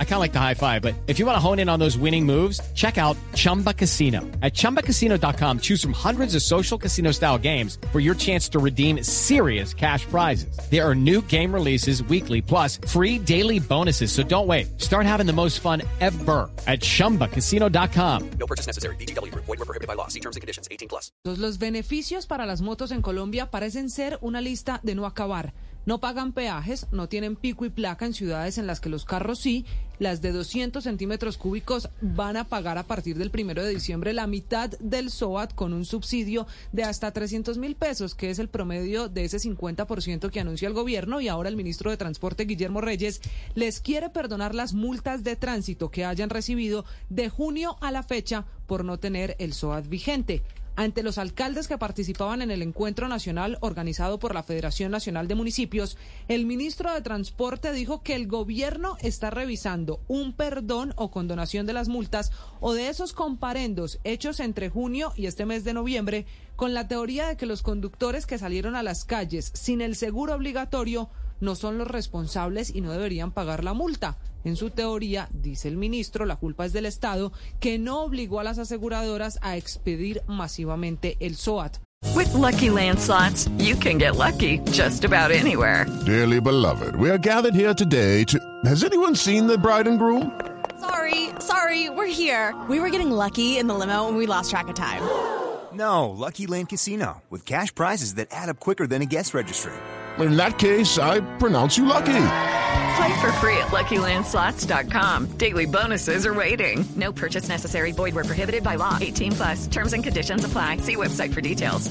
I kind of like the high five, but if you want to hone in on those winning moves, check out Chumba Casino. At ChumbaCasino.com, choose from hundreds of social casino style games for your chance to redeem serious cash prizes. There are new game releases weekly, plus free daily bonuses. So don't wait. Start having the most fun ever at ChumbaCasino.com. No purchase necessary. BGW. Void were prohibited by law. See terms and conditions. 18 plus. Los beneficios para las motos en Colombia parecen ser una lista de no acabar. No pagan peajes, no tienen pico y placa en ciudades en las que los carros sí. Las de 200 centímetros cúbicos van a pagar a partir del primero de diciembre la mitad del SOAT con un subsidio de hasta 300 mil pesos, que es el promedio de ese 50% que anuncia el gobierno. Y ahora el ministro de Transporte, Guillermo Reyes, les quiere perdonar las multas de tránsito que hayan recibido de junio a la fecha por no tener el SOAT vigente ante los alcaldes que participaban en el encuentro nacional organizado por la Federación Nacional de Municipios, el ministro de Transporte dijo que el gobierno está revisando un perdón o condonación de las multas o de esos comparendos hechos entre junio y este mes de noviembre con la teoría de que los conductores que salieron a las calles sin el seguro obligatorio no son los responsables y no deberían pagar la multa. En su teoría, dice el ministro, la culpa es del Estado, que no obligó a las aseguradoras a expedir masivamente el SOAT. With lucky landslots, you can get lucky just about anywhere. Dearly beloved, we are gathered here today to. Has anyone seen the bride and groom? Sorry, sorry, we're here. We were getting lucky in the limo and we lost track of time. No, Lucky Land Casino, with cash prizes that add up quicker than a guest registry. In that case, I pronounce you lucky. Play for free at LuckyLandSlots.com. Daily bonuses are waiting. No purchase necessary. Void were prohibited by law. 18 plus. Terms and conditions apply. See website for details.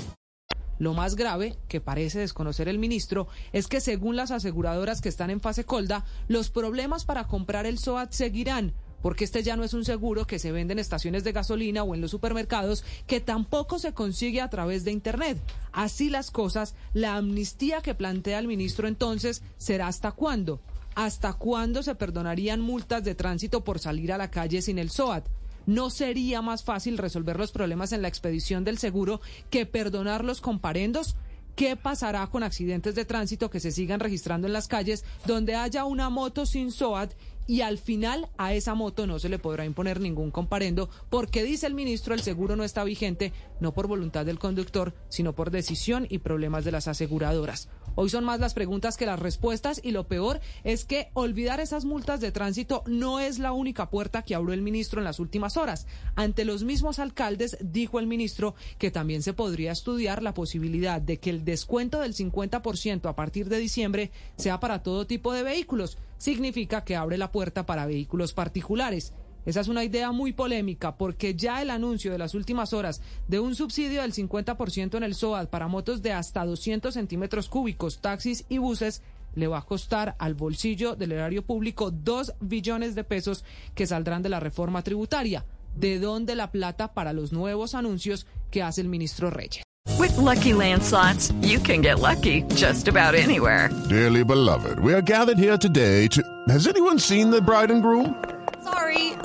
Lo más grave, que parece desconocer el ministro, es que según las aseguradoras que están en fase colda, los problemas para comprar el SOAT seguirán porque este ya no es un seguro que se vende en estaciones de gasolina o en los supermercados, que tampoco se consigue a través de Internet. Así las cosas, la amnistía que plantea el ministro entonces será hasta cuándo. ¿Hasta cuándo se perdonarían multas de tránsito por salir a la calle sin el SOAT? ¿No sería más fácil resolver los problemas en la expedición del seguro que perdonar los comparendos? ¿Qué pasará con accidentes de tránsito que se sigan registrando en las calles donde haya una moto sin SOAT y al final a esa moto no se le podrá imponer ningún comparendo porque dice el ministro el seguro no está vigente no por voluntad del conductor sino por decisión y problemas de las aseguradoras. Hoy son más las preguntas que las respuestas y lo peor es que olvidar esas multas de tránsito no es la única puerta que abrió el ministro en las últimas horas. Ante los mismos alcaldes dijo el ministro que también se podría estudiar la posibilidad de que el descuento del 50% a partir de diciembre sea para todo tipo de vehículos. Significa que abre la puerta para vehículos particulares. Esa es una idea muy polémica porque ya el anuncio de las últimas horas de un subsidio del 50% en el SOAD para motos de hasta 200 centímetros cúbicos, taxis y buses le va a costar al bolsillo del erario público 2 billones de pesos que saldrán de la reforma tributaria. ¿De dónde la plata para los nuevos anuncios que hace el ministro Reyes? With lucky landslots, you can get lucky just about anywhere. Dearly beloved, we are gathered here today to. Has anyone seen the bride and groom?